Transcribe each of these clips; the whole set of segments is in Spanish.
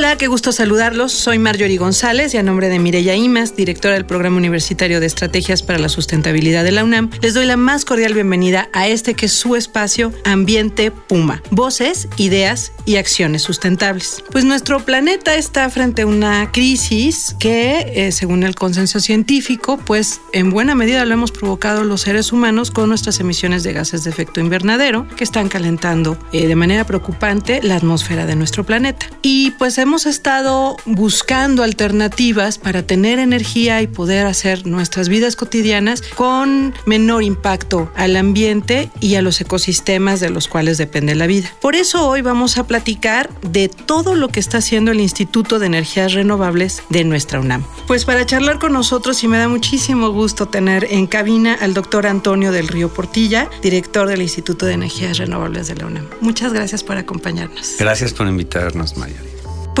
Hola, qué gusto saludarlos. Soy Marjorie González y a nombre de Mireya Imas, directora del Programa Universitario de Estrategias para la Sustentabilidad de la UNAM, les doy la más cordial bienvenida a este que es su espacio Ambiente Puma. Voces, ideas y acciones sustentables. Pues nuestro planeta está frente a una crisis que, eh, según el consenso científico, pues en buena medida lo hemos provocado los seres humanos con nuestras emisiones de gases de efecto invernadero que están calentando eh, de manera preocupante la atmósfera de nuestro planeta. Y pues hemos estado buscando alternativas para tener energía y poder hacer nuestras vidas cotidianas con menor impacto al ambiente y a los ecosistemas de los cuales depende la vida. Por eso hoy vamos a platicar de todo lo que está haciendo el Instituto de Energías Renovables de nuestra UNAM. Pues para charlar con nosotros y me da muchísimo gusto tener en cabina al doctor Antonio del Río Portilla, director del Instituto de Energías Renovables de la UNAM. Muchas gracias por acompañarnos. Gracias por invitarnos, Maya.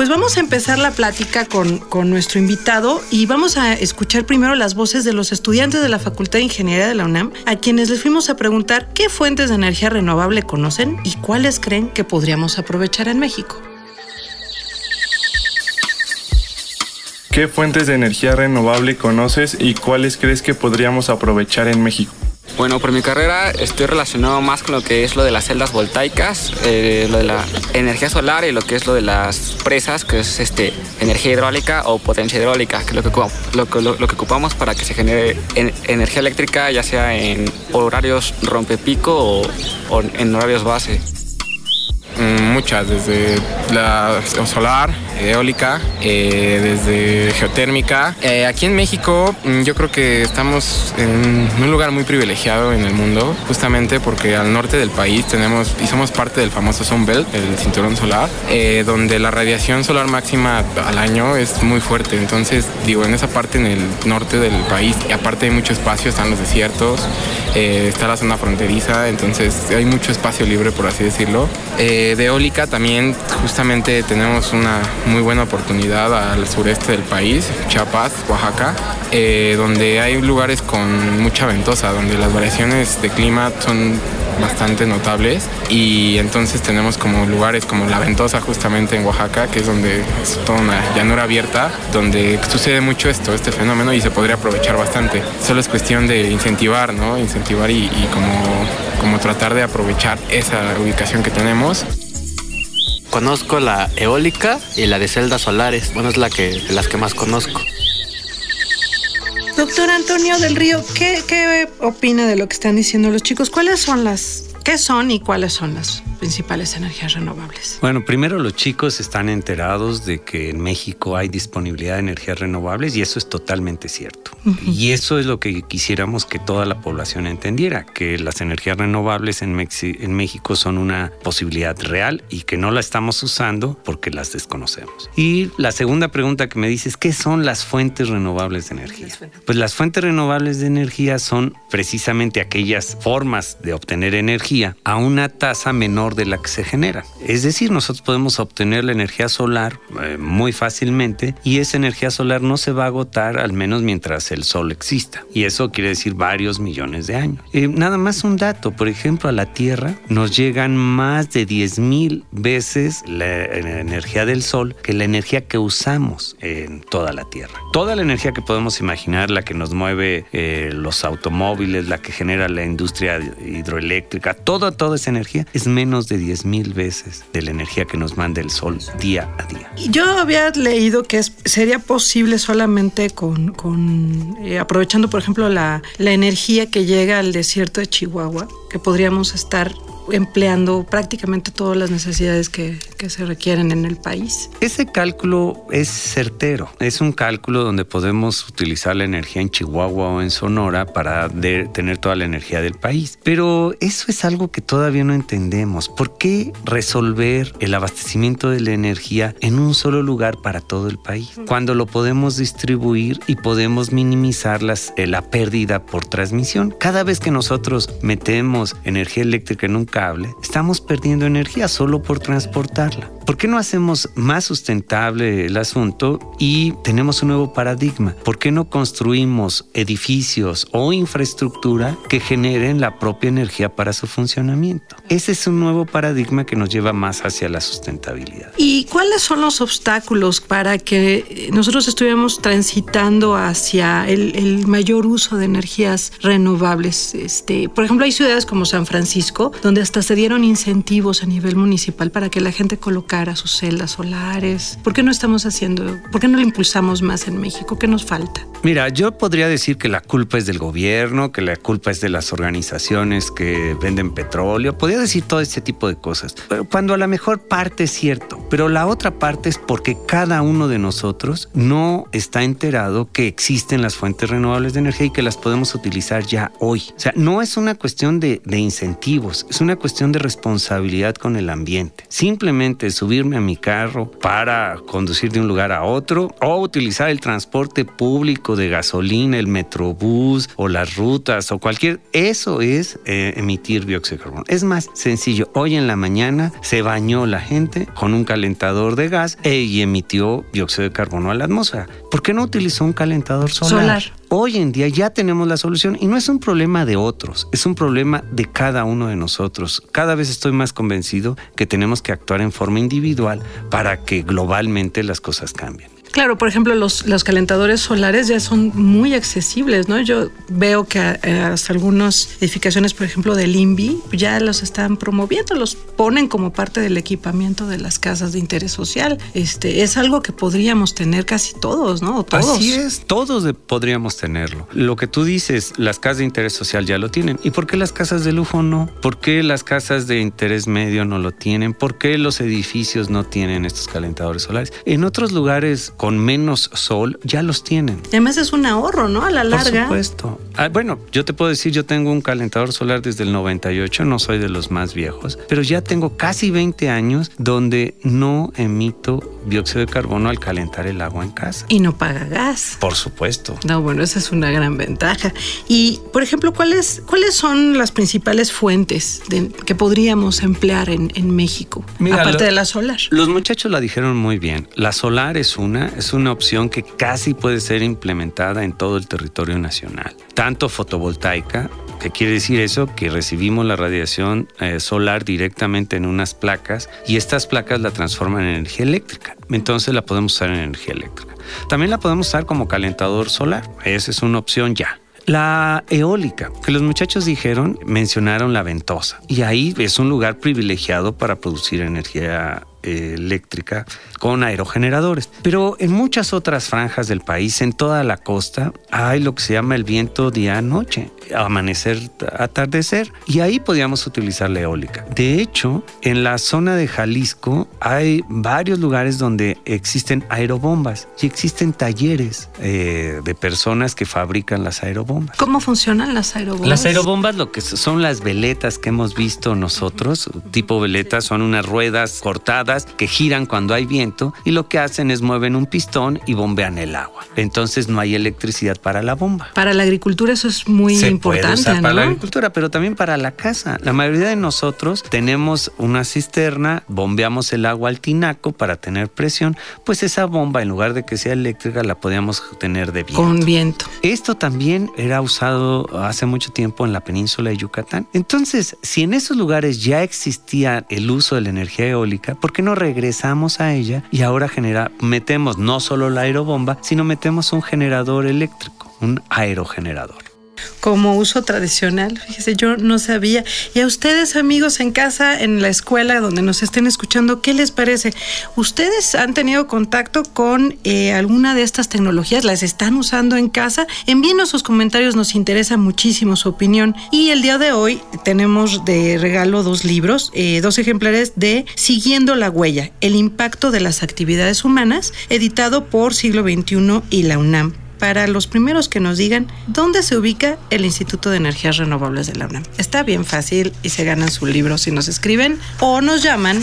Pues vamos a empezar la plática con, con, nuestro invitado y vamos a escuchar primero las voces de los estudiantes de la Facultad de Ingeniería de la UNAM, a quienes les fuimos a preguntar qué fuentes de energía renovable conocen y cuáles creen que podríamos aprovechar en México. ¿Qué fuentes de energía renovable conoces y cuáles crees que podríamos aprovechar en México? Bueno, por mi carrera estoy relacionado más con lo que es lo de las celdas voltaicas, eh, lo de la energía solar y lo que es lo de las presas, que es este, energía hidráulica o potencia hidráulica, que es lo que, lo, que ocupamos para que se genere en, energía eléctrica, ya sea en horarios rompepico o, o en horarios base. Muchas, desde la solar, eólica, eh, desde geotérmica. Eh, aquí en México yo creo que estamos en un lugar muy privilegiado en el mundo, justamente porque al norte del país tenemos y somos parte del famoso Sunbelt, el cinturón solar, eh, donde la radiación solar máxima al año es muy fuerte. Entonces, digo, en esa parte en el norte del país, aparte hay mucho espacio, están los desiertos, está la zona fronteriza, entonces hay mucho espacio libre, por así decirlo. de eólica también justamente tenemos una muy buena oportunidad al sureste del país, Chiapas, Oaxaca, eh, donde hay lugares con mucha ventosa, donde las variaciones de clima son bastante notables y entonces tenemos como lugares como La Ventosa justamente en Oaxaca, que es donde es toda una llanura abierta, donde sucede mucho esto, este fenómeno y se podría aprovechar bastante. Solo es cuestión de incentivar, ¿no? Incentivar y, y como, como tratar de aprovechar esa ubicación que tenemos. Conozco la eólica y la de celdas solares. Bueno, es la que, las que más conozco. Doctor Antonio del Río, ¿qué, ¿qué opina de lo que están diciendo los chicos? ¿Cuáles son las, qué son y cuáles son las principales energías renovables? Bueno, primero los chicos están enterados de que en México hay disponibilidad de energías renovables y eso es totalmente cierto. Uh -huh. Y eso es lo que quisiéramos que toda la población entendiera, que las energías renovables en, Mexi en México son una posibilidad real y que no la estamos usando porque las desconocemos. Y la segunda pregunta que me dices, ¿qué son las fuentes renovables de energía? Pues las fuentes renovables de energía son precisamente aquellas formas de obtener energía a una tasa menor de la que se genera. Es decir, nosotros podemos obtener la energía solar eh, muy fácilmente y esa energía solar no se va a agotar al menos mientras el sol exista. Y eso quiere decir varios millones de años. Eh, nada más un dato, por ejemplo, a la Tierra nos llegan más de 10 mil veces la, la energía del sol que la energía que usamos en toda la Tierra. Toda la energía que podemos imaginar, la que nos mueve eh, los automóviles, la que genera la industria hidroeléctrica, toda, toda esa energía es menos de 10 mil veces de la energía que nos manda el sol día a día. Yo había leído que es, sería posible solamente con, eh, aprovechando, por ejemplo, la energía que llega al desierto de Chihuahua, que podríamos estar empleando prácticamente todas las necesidades que, que se requieren en el país. Ese cálculo es certero. Es un cálculo donde podemos utilizar la energía en Chihuahua o en Sonora para tener toda la energía del país. Pero eso es algo que todavía no entendemos. ¿Por qué resolver el abastecimiento de la energía en un solo lugar para todo el país? Cuando lo podemos distribuir y podemos minimizar las, eh, la pérdida por transmisión. Cada vez que nosotros metemos energía eléctrica en un estamos perdiendo energía solo por transportarla. ¿Por qué no hacemos más sustentable el asunto y tenemos un nuevo paradigma? ¿Por qué no construimos edificios o infraestructura que generen la propia energía para su funcionamiento? Ese es un nuevo paradigma que nos lleva más hacia la sustentabilidad. ¿Y cuáles son los obstáculos para que nosotros estuviéramos transitando hacia el, mayor uso de energías renovables? Este, por ejemplo, hay ciudades como San Francisco donde hasta se dieron incentivos a nivel municipal para que la gente colocara sus celdas solares? ¿Por qué no estamos haciendo, por qué no lo impulsamos más en México? ¿Qué nos falta? Mira, yo podría decir que la culpa es del gobierno, que la culpa es de las organizaciones que venden petróleo, podría decir todo este tipo de cosas, pero cuando a la mejor parte es cierto, pero la otra parte es porque cada uno de nosotros no está enterado que existen las fuentes renovables de energía y que las podemos utilizar ya hoy. O sea, no es una cuestión de, de incentivos, es una cuestión de responsabilidad con el ambiente. Simplemente subirme a mi carro para conducir de un lugar a otro o utilizar el transporte público de gasolina, el metrobús o las rutas o cualquier, eso es eh, emitir dióxido de carbono. Es más sencillo, hoy en la mañana se bañó la gente con un calentador de gas e, y emitió dióxido de carbono a la atmósfera. ¿Por qué no utilizó un calentador solar? solar. Hoy en día ya tenemos la solución y no es un problema de otros, es un problema de cada uno de nosotros. Cada vez estoy más convencido que tenemos que actuar en forma individual para que globalmente las cosas cambien. Claro, por ejemplo, los, los calentadores solares ya son muy accesibles, ¿no? Yo veo que eh, hasta algunas edificaciones, por ejemplo, del INVI, ya los están promoviendo, los ponen como parte del equipamiento de las casas de interés social. Este, es algo que podríamos tener casi todos, ¿no? Todos. Así es, todos podríamos tenerlo. Lo que tú dices, las casas de interés social ya lo tienen. ¿Y por qué las casas de lujo no? ¿Por qué las casas de interés medio no lo tienen? ¿Por qué los edificios no tienen estos calentadores solares? En otros lugares con menos sol ya los tienen. Además es un ahorro, ¿no? A la larga. Por supuesto. Ah, bueno, yo te puedo decir, yo tengo un calentador solar desde el 98, no soy de los más viejos, pero ya tengo casi 20 años donde no emito dióxido de carbono al calentar el agua en casa. Y no paga gas. Por supuesto. No, bueno, esa es una gran ventaja. Y, por ejemplo, ¿cuáles, cuáles son las principales fuentes que podríamos emplear en, México? aparte de la solar. Los muchachos la dijeron muy bien. La solar es una, es una opción que casi puede ser implementada en todo el territorio nacional. Tanto fotovoltaica, que quiere decir eso? Que recibimos la radiación eh, solar directamente en unas placas y estas placas la transforman en energía eléctrica. Entonces la podemos usar en energía eléctrica. También la podemos usar como calentador solar. Esa es una opción ya. La eólica, que los muchachos dijeron, mencionaron la ventosa. Y ahí es un lugar privilegiado para producir energía eléctrica con aerogeneradores. Pero en muchas otras franjas del país, en toda la costa, hay lo que se llama el viento día-noche, amanecer, atardecer, y ahí podíamos utilizar la eólica. De hecho, en la zona de Jalisco hay varios lugares donde existen aerobombas y existen talleres eh, de personas que fabrican las aerobombas. ¿Cómo funcionan las aerobombas? Las aerobombas lo que son las veletas que hemos visto nosotros, tipo veletas, son unas ruedas cortadas que giran cuando hay viento y lo que hacen es mueven un pistón y bombean el agua. Entonces no hay electricidad para la bomba. Para la agricultura eso es muy importante. Para la agricultura, pero también para la casa. La mayoría de nosotros tenemos una cisterna, bombeamos el agua al tinaco para tener presión, pues esa bomba en lugar de que sea eléctrica la podíamos tener de viento. Con viento. Esto también era usado hace mucho tiempo en la península de Yucatán. Entonces, si en esos lugares ya existía el uso de la energía eólica, ¿por qué no regresamos a ella y ahora genera, metemos no solo la aerobomba, sino metemos un generador eléctrico, un aerogenerador? como uso tradicional. Fíjese, yo no sabía. Y a ustedes, amigos, en casa, en la escuela, donde nos estén escuchando, ¿qué les parece? ¿Ustedes han tenido contacto con eh, alguna de estas tecnologías? ¿Las están usando en casa? Envíenos sus comentarios, nos interesa muchísimo su opinión. Y el día de hoy tenemos de regalo dos libros, eh, dos ejemplares de Siguiendo la huella, el impacto de las actividades humanas, editado por Siglo XXI y la UNAM para los primeros que nos digan dónde se ubica el Instituto de Energías Renovables de la UNAM. Está bien fácil y se ganan su libro si nos escriben o nos llaman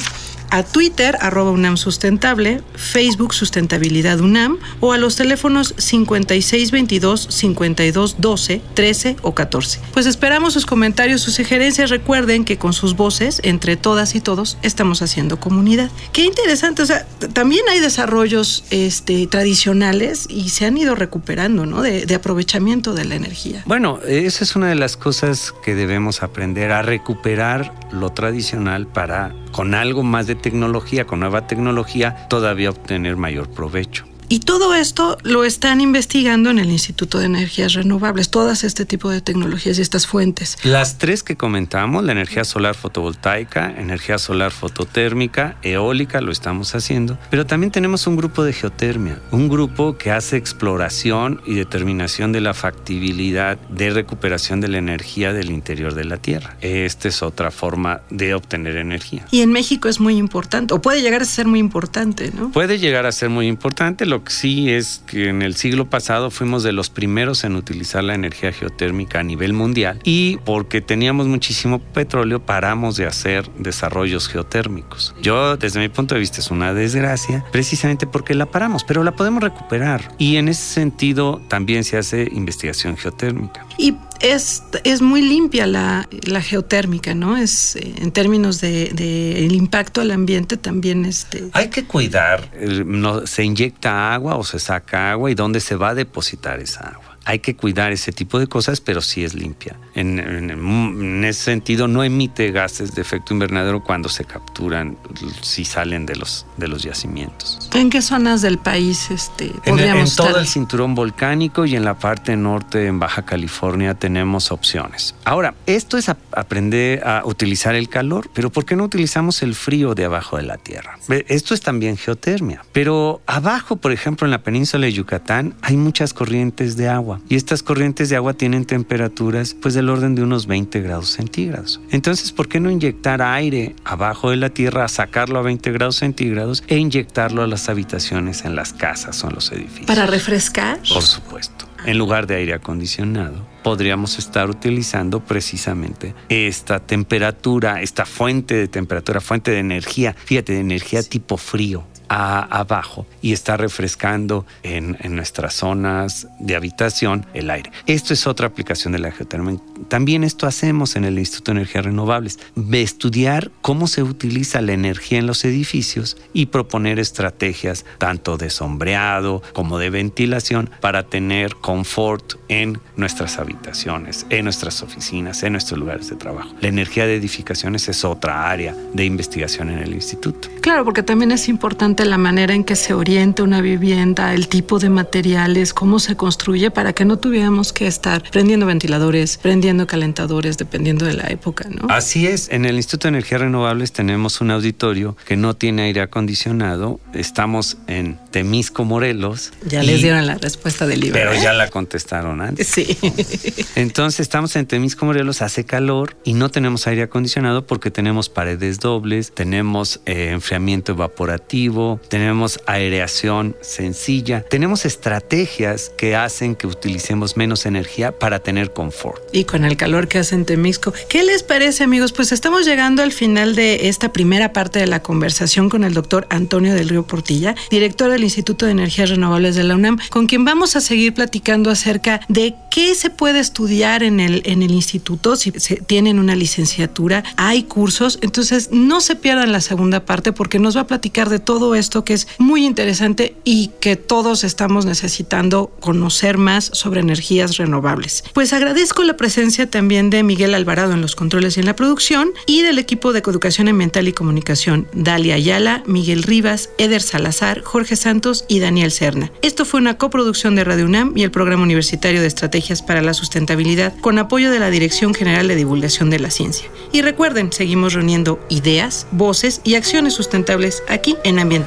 a Twitter, arroba UNAM Sustentable, Facebook Sustentabilidad UNAM o a los teléfonos 5622 5212 13 o 14. Pues esperamos sus comentarios, sus sugerencias. Recuerden que con sus voces, entre todas y todos, estamos haciendo comunidad. Qué interesante, o sea, también hay desarrollos este, tradicionales y se han ido recuperando, ¿no? De, de aprovechamiento de la energía. Bueno, esa es una de las cosas que debemos aprender a recuperar lo tradicional para con algo más de tecnología, con nueva tecnología, todavía obtener mayor provecho. Y todo esto lo están investigando en el Instituto de Energías Renovables, todas este tipo de tecnologías y estas fuentes. Las tres que comentamos, la energía solar fotovoltaica, energía solar fototérmica, eólica, lo estamos haciendo, pero también tenemos un grupo de geotermia, un grupo que hace exploración y determinación de la factibilidad de recuperación de la energía del interior de la Tierra. Esta es otra forma de obtener energía. Y en México es muy importante, o puede llegar a ser muy importante, ¿no? Puede llegar a ser muy importante. Lo que sí es que en el siglo pasado fuimos de los primeros en utilizar la energía geotérmica a nivel mundial y porque teníamos muchísimo petróleo paramos de hacer desarrollos geotérmicos. Yo desde mi punto de vista es una desgracia precisamente porque la paramos, pero la podemos recuperar y en ese sentido también se hace investigación geotérmica. Y es, es muy limpia la, la geotérmica, ¿no? Es eh, en términos de, el impacto al ambiente también este. Hay que cuidar. No, se inyecta agua o se saca agua y dónde se va a depositar esa agua hay que cuidar ese tipo de cosas, pero sí es limpia. En, en, en, ese sentido, no emite gases de efecto invernadero cuando se capturan, si salen de los, de los yacimientos. ¿En qué zonas del país este, podríamos En, en todo el cinturón volcánico y en la parte norte, en Baja California, tenemos opciones. Ahora, esto es a, aprender a utilizar el calor, pero ¿por qué no utilizamos el frío de abajo de la Tierra? Esto es también geotermia. Pero abajo, por ejemplo, en la península de Yucatán, hay muchas corrientes de agua y estas corrientes de agua tienen temperaturas pues del orden de unos 20 grados centígrados. Entonces, ¿por qué no inyectar aire abajo de la tierra, sacarlo a 20 grados centígrados e inyectarlo a las habitaciones en las casas o en los edificios? ¿Para refrescar? Por supuesto. En lugar de aire acondicionado, podríamos estar utilizando precisamente esta temperatura, esta fuente de temperatura, fuente de energía, fíjate, de energía tipo frío a, abajo y está refrescando en, en, nuestras zonas de habitación el aire. Esto es otra aplicación de la geotermia. También esto hacemos en el Instituto de Energías Renovables, de estudiar cómo se utiliza la energía en los edificios y proponer estrategias tanto de sombreado como de ventilación para tener confort en nuestras habitaciones, en nuestras oficinas, en nuestros lugares de trabajo. La energía de edificaciones es otra área de investigación en el instituto. Claro, porque también es importante la manera en que se orienta una vivienda, el tipo de materiales, cómo se construye para que no tuviéramos que estar prendiendo ventiladores, prendiendo calentadores, dependiendo de la época, ¿no? Así es, en el Instituto de Energías Renovables tenemos un auditorio que no tiene aire acondicionado. Estamos en Temisco, Morelos. Ya y, les dieron la respuesta del libro. Pero ¿eh? ya la contestaron antes. Sí. Entonces estamos en Temisco, Morelos, hace calor y no tenemos aire acondicionado porque tenemos paredes dobles, tenemos eh, enfriamiento evaporativo, tenemos aireación sencilla, tenemos estrategias que hacen que utilicemos menos energía para tener confort. Y con el calor que hace en Temisco. ¿Qué les parece, amigos? Pues estamos llegando al final de esta primera parte de la conversación con el doctor Antonio del Río Portilla, director del Instituto de Energías Renovables de la UNAM, con quien vamos a seguir platicando acerca de qué se puede estudiar en el, en el instituto, si tienen una licenciatura, hay cursos, entonces no se pierdan la segunda parte porque nos va a platicar de todo esto que es muy interesante y que todos estamos necesitando conocer más sobre energías renovables. Pues agradezco la presencia también de Miguel Alvarado en los controles y en la producción y del equipo de Educación Ambiental y Comunicación, Dalia Ayala, Miguel Rivas, Eder Salazar, Jorge Santos y Daniel Cerna. Esto fue una coproducción de Radio UNAM y el Programa Universitario de Estrategias para la Sustentabilidad con apoyo de la Dirección General de Divulgación de la Ciencia. Y recuerden, seguimos reuniendo ideas, voces y acciones sustentables aquí en Ambiente